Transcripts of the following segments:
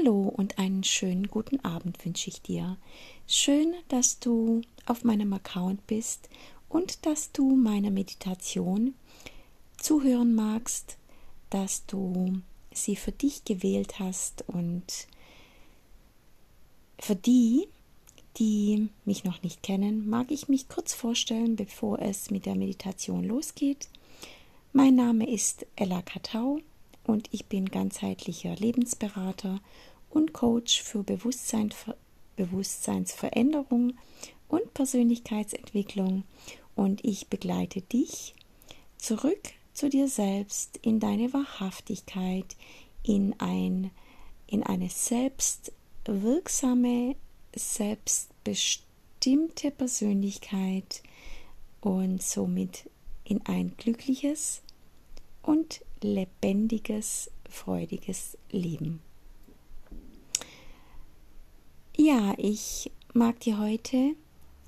Hallo und einen schönen guten Abend wünsche ich dir. Schön, dass du auf meinem Account bist und dass du meiner Meditation zuhören magst, dass du sie für dich gewählt hast und für die, die mich noch nicht kennen, mag ich mich kurz vorstellen, bevor es mit der Meditation losgeht. Mein Name ist Ella Katau und ich bin ganzheitlicher Lebensberater und Coach für Bewusstsein, Bewusstseinsveränderung und Persönlichkeitsentwicklung und ich begleite dich zurück zu dir selbst in deine Wahrhaftigkeit, in ein in eine selbstwirksame, selbstbestimmte Persönlichkeit und somit in ein glückliches und lebendiges, freudiges Leben. Ja, ich mag dir heute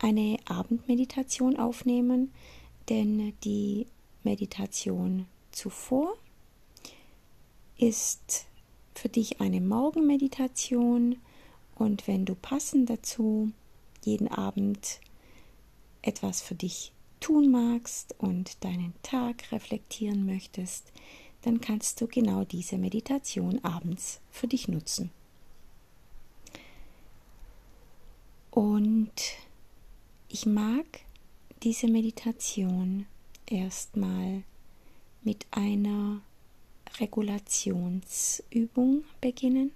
eine Abendmeditation aufnehmen, denn die Meditation zuvor ist für dich eine Morgenmeditation und wenn du passend dazu jeden Abend etwas für dich tun magst und deinen Tag reflektieren möchtest, dann kannst du genau diese Meditation abends für dich nutzen. Und ich mag diese Meditation erstmal mit einer Regulationsübung beginnen.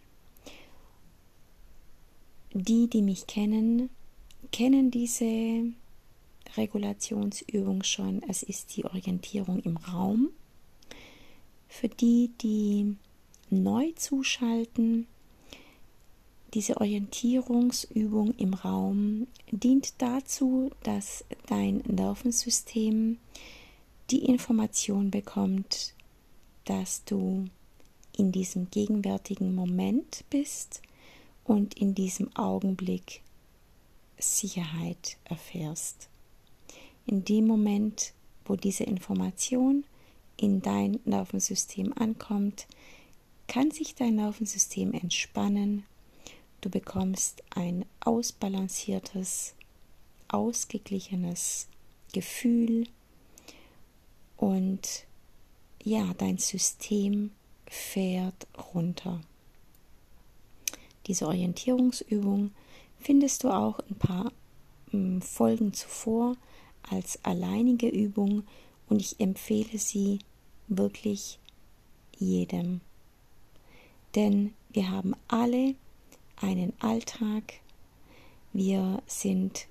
Die, die mich kennen, kennen diese Regulationsübung schon. Es ist die Orientierung im Raum. Für die, die neu zuschalten, diese Orientierungsübung im Raum dient dazu, dass dein Nervensystem die Information bekommt, dass du in diesem gegenwärtigen Moment bist und in diesem Augenblick Sicherheit erfährst in dem Moment, wo diese Information in dein Nervensystem ankommt, kann sich dein Nervensystem entspannen. Du bekommst ein ausbalanciertes, ausgeglichenes Gefühl und ja, dein System fährt runter. Diese Orientierungsübung findest du auch ein paar hm, Folgen zuvor als alleinige Übung und ich empfehle sie wirklich jedem. Denn wir haben alle einen Alltag, wir sind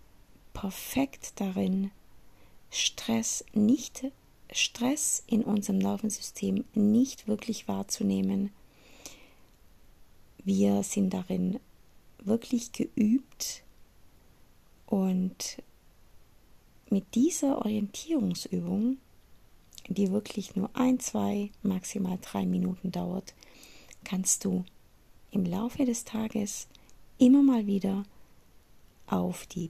perfekt darin, Stress nicht Stress in unserem Nervensystem nicht wirklich wahrzunehmen. Wir sind darin wirklich geübt und mit dieser Orientierungsübung, die wirklich nur ein, zwei, maximal drei Minuten dauert, kannst du im Laufe des Tages immer mal wieder auf die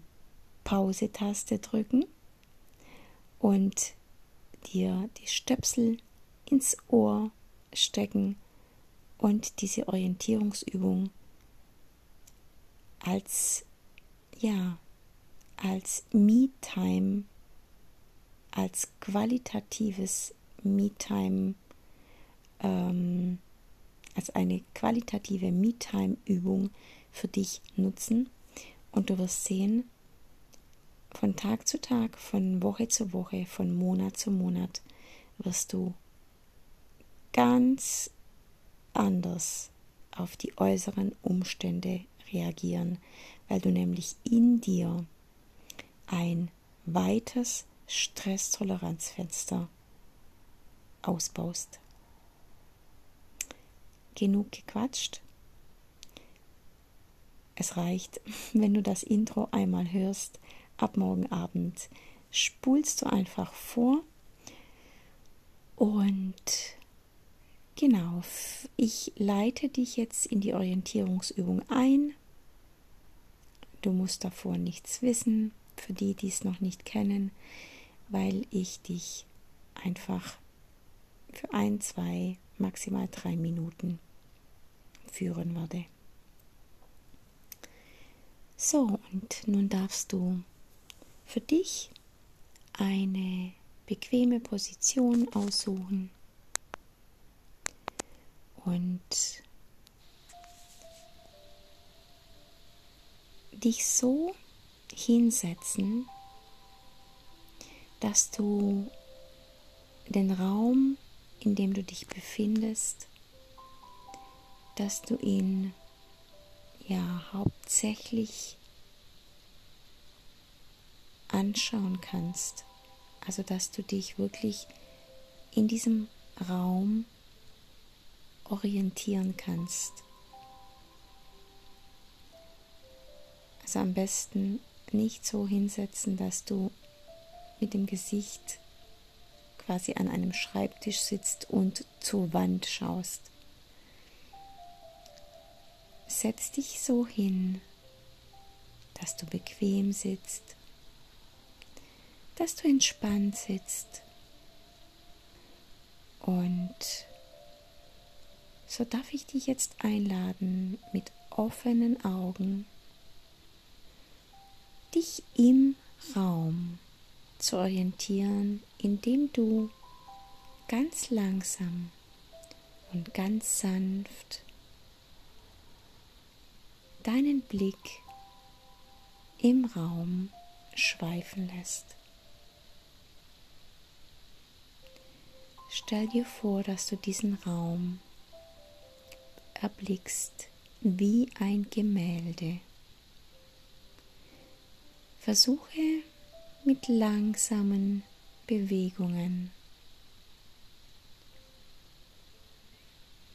Pause-Taste drücken und dir die Stöpsel ins Ohr stecken und diese Orientierungsübung als ja als Me-Time, als qualitatives Me-Time, ähm, als eine qualitative Me-Time-Übung für dich nutzen und du wirst sehen, von Tag zu Tag, von Woche zu Woche, von Monat zu Monat wirst du ganz anders auf die äußeren Umstände reagieren, weil du nämlich in dir ein weites Stresstoleranzfenster ausbaust. Genug gequatscht. Es reicht, wenn du das Intro einmal hörst, ab morgen Abend spulst du einfach vor und genau, ich leite dich jetzt in die Orientierungsübung ein. Du musst davor nichts wissen, für die, die es noch nicht kennen, weil ich dich einfach für ein, zwei, maximal drei Minuten führen werde. So, und nun darfst du für dich eine bequeme Position aussuchen und dich so hinsetzen, dass du den Raum, in dem du dich befindest, dass du ihn ja hauptsächlich anschauen kannst. Also dass du dich wirklich in diesem Raum orientieren kannst. Also am besten nicht so hinsetzen, dass du mit dem Gesicht quasi an einem Schreibtisch sitzt und zur Wand schaust. Setz dich so hin, dass du bequem sitzt, dass du entspannt sitzt und so darf ich dich jetzt einladen, mit offenen Augen dich im Raum zu orientieren, indem du ganz langsam und ganz sanft deinen Blick im Raum schweifen lässt. Stell dir vor, dass du diesen Raum erblickst wie ein Gemälde. Versuche mit langsamen Bewegungen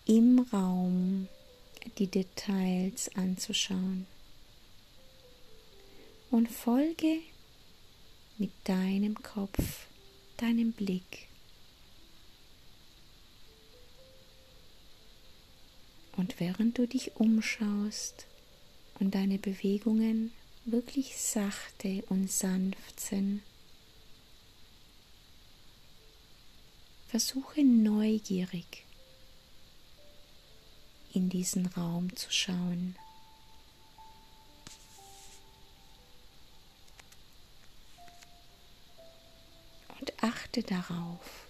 im Raum die Details anzuschauen und folge mit deinem Kopf, deinem Blick. Und während du dich umschaust und deine Bewegungen wirklich sachte und sanft sind. Versuche neugierig in diesen Raum zu schauen. Und achte darauf,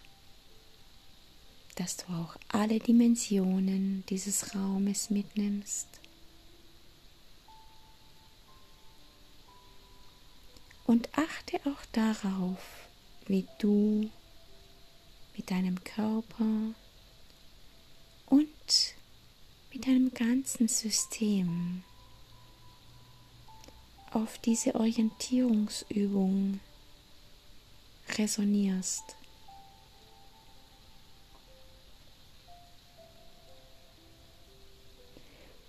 dass du auch alle Dimensionen dieses Raumes mitnimmst. Und achte auch darauf, wie du mit deinem Körper und mit deinem ganzen System auf diese Orientierungsübung resonierst.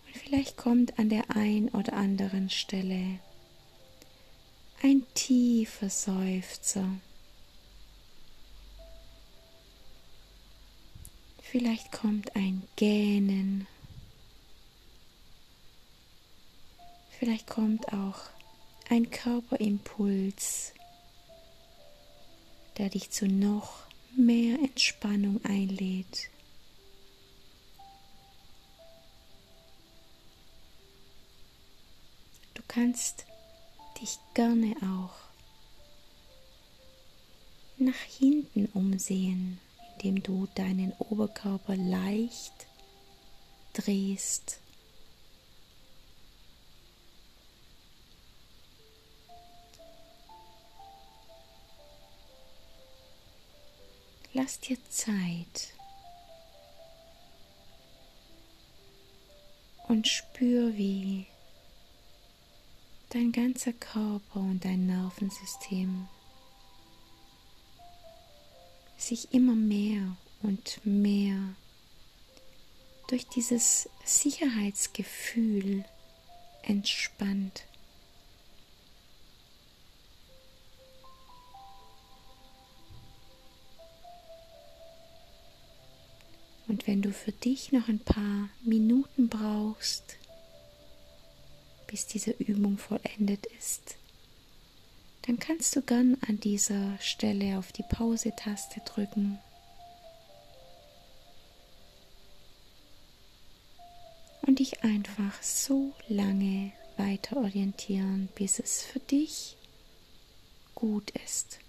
Und vielleicht kommt an der ein oder anderen Stelle ein tiefer Seufzer. Vielleicht kommt ein Gähnen. Vielleicht kommt auch ein Körperimpuls, der dich zu noch mehr Entspannung einlädt. Du kannst dich gerne auch nach hinten umsehen, indem du deinen Oberkörper leicht drehst. Lass dir Zeit und spür, wie dein ganzer Körper und dein Nervensystem sich immer mehr und mehr durch dieses Sicherheitsgefühl entspannt. Wenn du für dich noch ein paar Minuten brauchst, bis diese Übung vollendet ist, dann kannst du gern an dieser Stelle auf die Pause-Taste drücken. Und dich einfach so lange weiter orientieren, bis es für dich gut ist.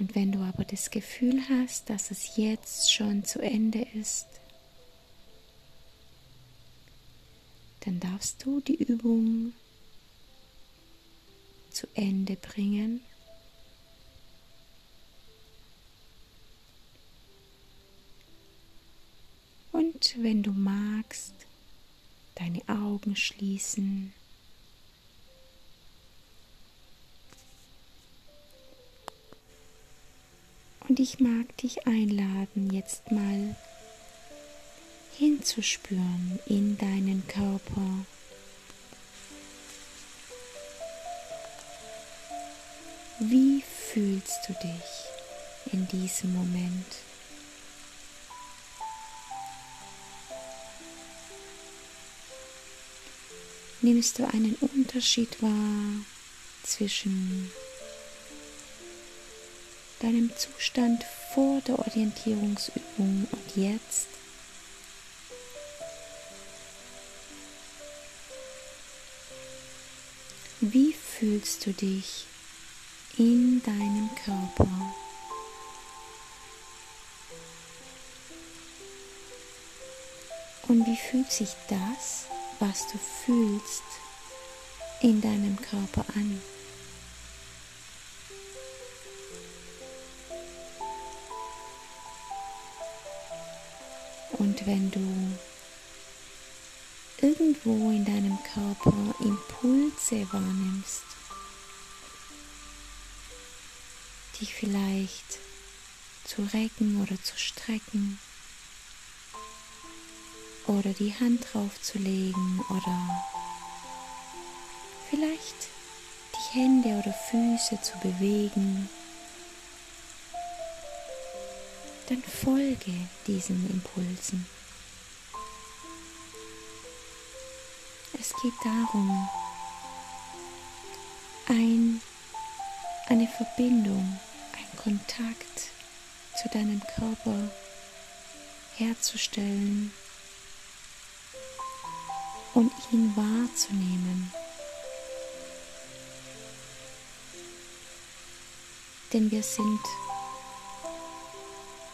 Und wenn du aber das Gefühl hast, dass es jetzt schon zu Ende ist, dann darfst du die Übung zu Ende bringen. Und wenn du magst, deine Augen schließen. Ich mag dich einladen, jetzt mal hinzuspüren in deinen Körper. Wie fühlst du dich in diesem Moment? Nimmst du einen Unterschied wahr zwischen deinem Zustand vor der Orientierungsübung und jetzt. Wie fühlst du dich in deinem Körper? Und wie fühlt sich das, was du fühlst, in deinem Körper an? Und wenn du irgendwo in deinem Körper Impulse wahrnimmst, dich vielleicht zu recken oder zu strecken oder die Hand drauf zu legen oder vielleicht die Hände oder Füße zu bewegen dann folge diesen Impulsen. Es geht darum, ein, eine Verbindung, ein Kontakt zu deinem Körper herzustellen und ihn wahrzunehmen. Denn wir sind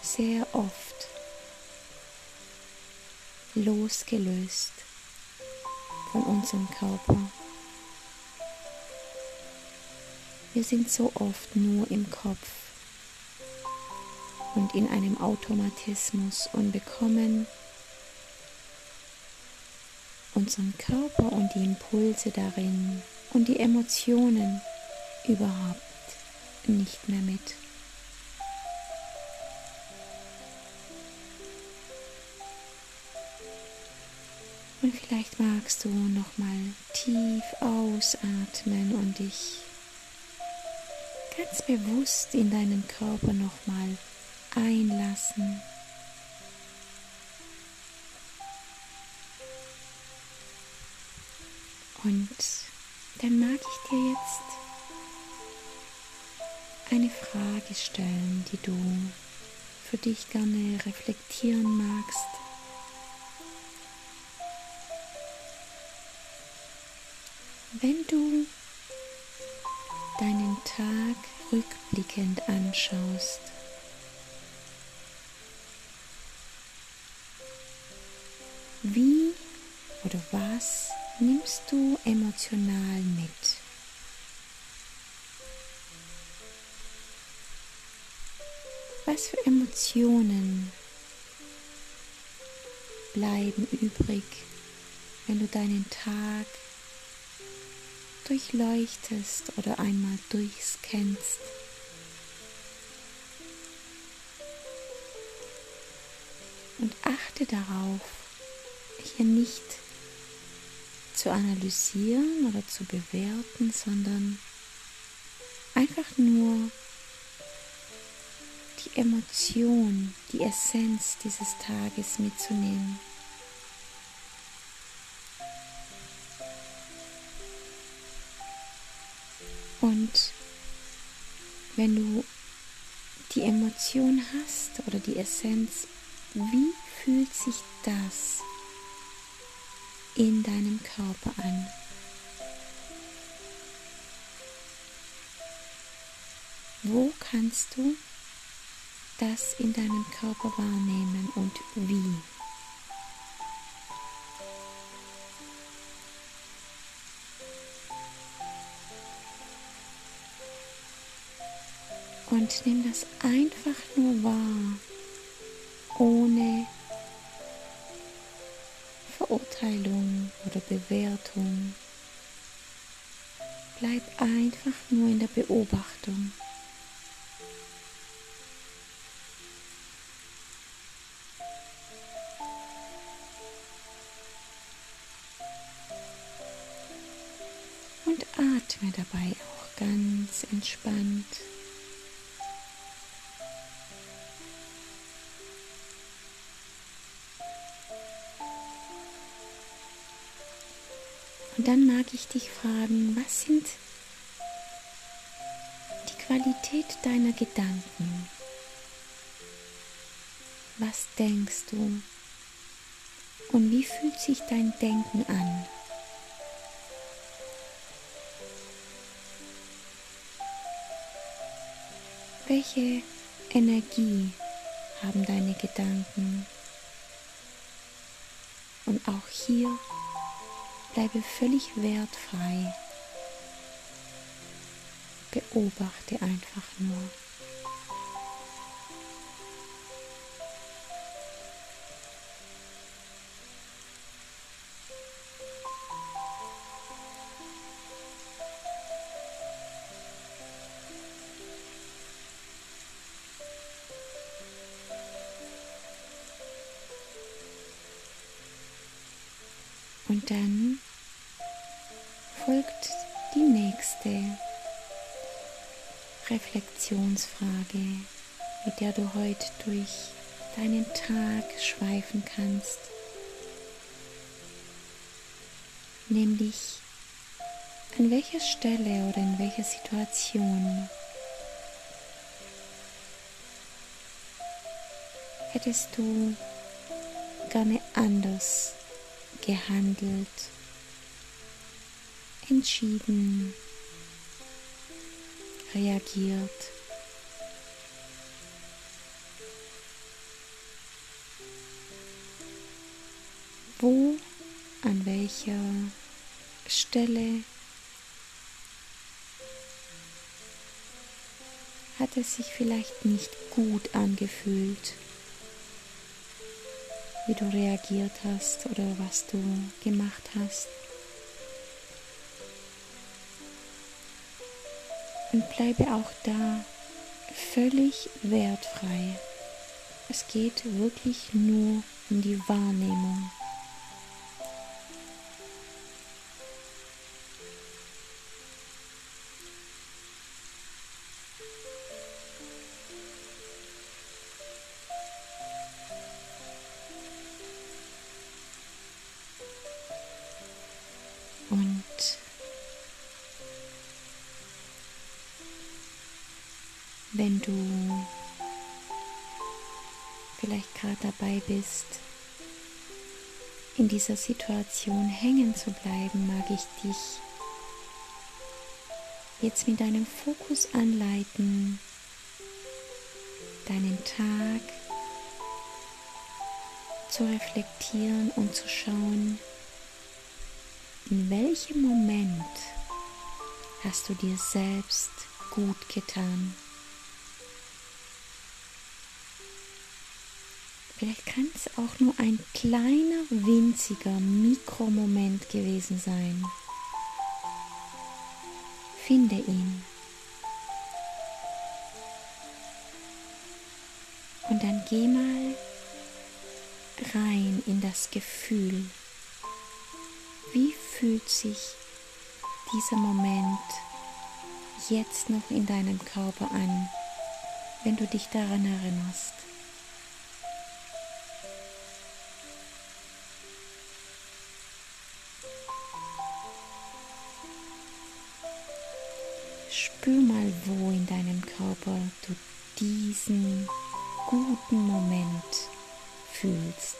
sehr oft losgelöst von unserem Körper. Wir sind so oft nur im Kopf und in einem Automatismus und bekommen unseren Körper und die Impulse darin und die Emotionen überhaupt nicht mehr mit. Und vielleicht magst du nochmal tief ausatmen und dich ganz bewusst in deinen Körper nochmal einlassen. Und dann mag ich dir jetzt eine Frage stellen, die du für dich gerne reflektieren magst. Wenn du deinen Tag rückblickend anschaust, wie oder was nimmst du emotional mit? Was für Emotionen bleiben übrig, wenn du deinen Tag durchleuchtest oder einmal durchscannst. Und achte darauf, hier nicht zu analysieren oder zu bewerten, sondern einfach nur die Emotion, die Essenz dieses Tages mitzunehmen. Und wenn du die Emotion hast oder die Essenz, wie fühlt sich das in deinem Körper an? Wo kannst du das in deinem Körper wahrnehmen und wie? Und nimm das einfach nur wahr, ohne Verurteilung oder Bewertung. Bleib einfach nur in der Beobachtung. Und atme dabei auch ganz entspannt. Dann mag ich dich fragen, was sind die Qualität deiner Gedanken? Was denkst du? Und wie fühlt sich dein Denken an? Welche Energie haben deine Gedanken? Und auch hier Bleibe völlig wertfrei. Beobachte einfach nur. Und dann Reflexionsfrage, mit der du heute durch deinen Tag schweifen kannst. Nämlich, an welcher Stelle oder in welcher Situation hättest du gerne anders gehandelt, entschieden, reagiert. Wo, an welcher Stelle hat es sich vielleicht nicht gut angefühlt? wie du reagiert hast oder was du gemacht hast. Und bleibe auch da völlig wertfrei. Es geht wirklich nur um die Wahrnehmung. Dabei bist, in dieser Situation hängen zu bleiben, mag ich dich jetzt mit deinem Fokus anleiten, deinen Tag zu reflektieren und zu schauen, in welchem Moment hast du dir selbst gut getan. Vielleicht kann es auch nur ein kleiner, winziger Mikromoment gewesen sein. Finde ihn. Und dann geh mal rein in das Gefühl. Wie fühlt sich dieser Moment jetzt noch in deinem Körper an, wenn du dich daran erinnerst? Spür mal, wo in deinem Körper du diesen guten Moment fühlst.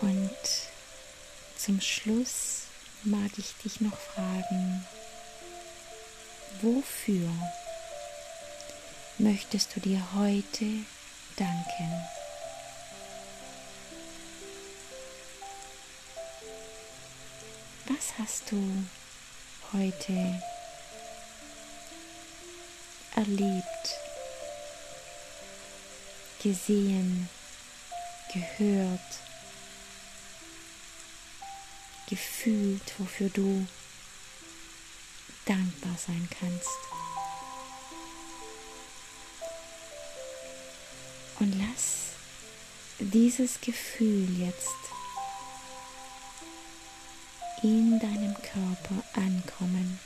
Und zum Schluss mag ich dich noch fragen, wofür möchtest du dir heute danken? Was hast du heute erlebt, gesehen, gehört, gefühlt, wofür du dankbar sein kannst. Und lass dieses Gefühl jetzt in deinem Körper ankommen.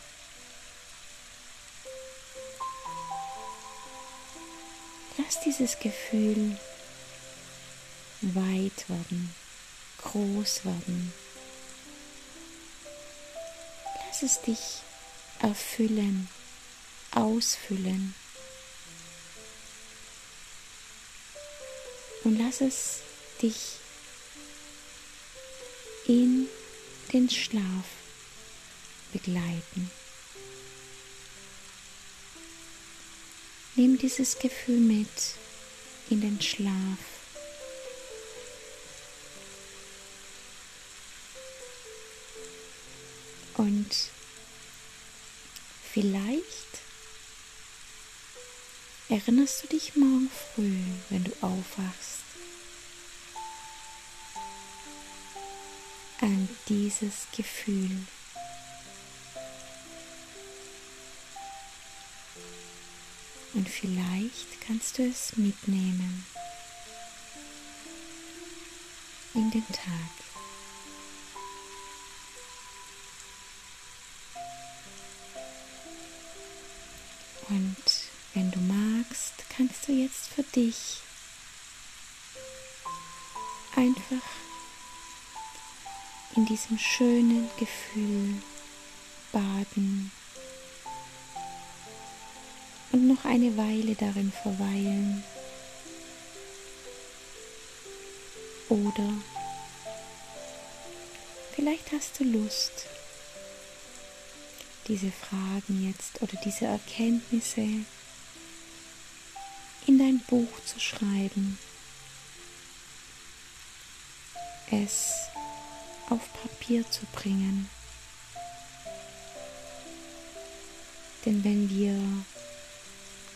Lass dieses Gefühl weit werden, groß werden. Lass es dich erfüllen, ausfüllen. Und lass es dich in den Schlaf begleiten. Nimm dieses Gefühl mit in den Schlaf. Und vielleicht erinnerst du dich morgen früh, wenn du aufwachst, an dieses Gefühl. Und vielleicht kannst du es mitnehmen in den Tag. Und wenn du magst, kannst du jetzt für dich einfach in diesem schönen Gefühl baden und noch eine Weile darin verweilen. Oder vielleicht hast du Lust, diese Fragen jetzt oder diese Erkenntnisse in dein Buch zu schreiben. Es auf Papier zu bringen. Denn wenn wir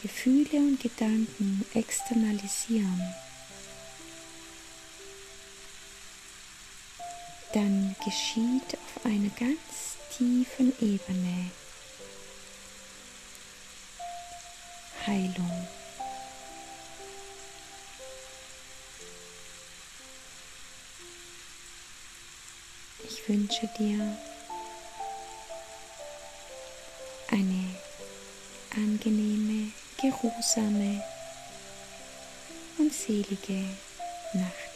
Gefühle und Gedanken externalisieren, dann geschieht auf einer ganz tiefen Ebene Heilung. Ich wünsche dir eine angenehme, geruhsame und selige Nacht.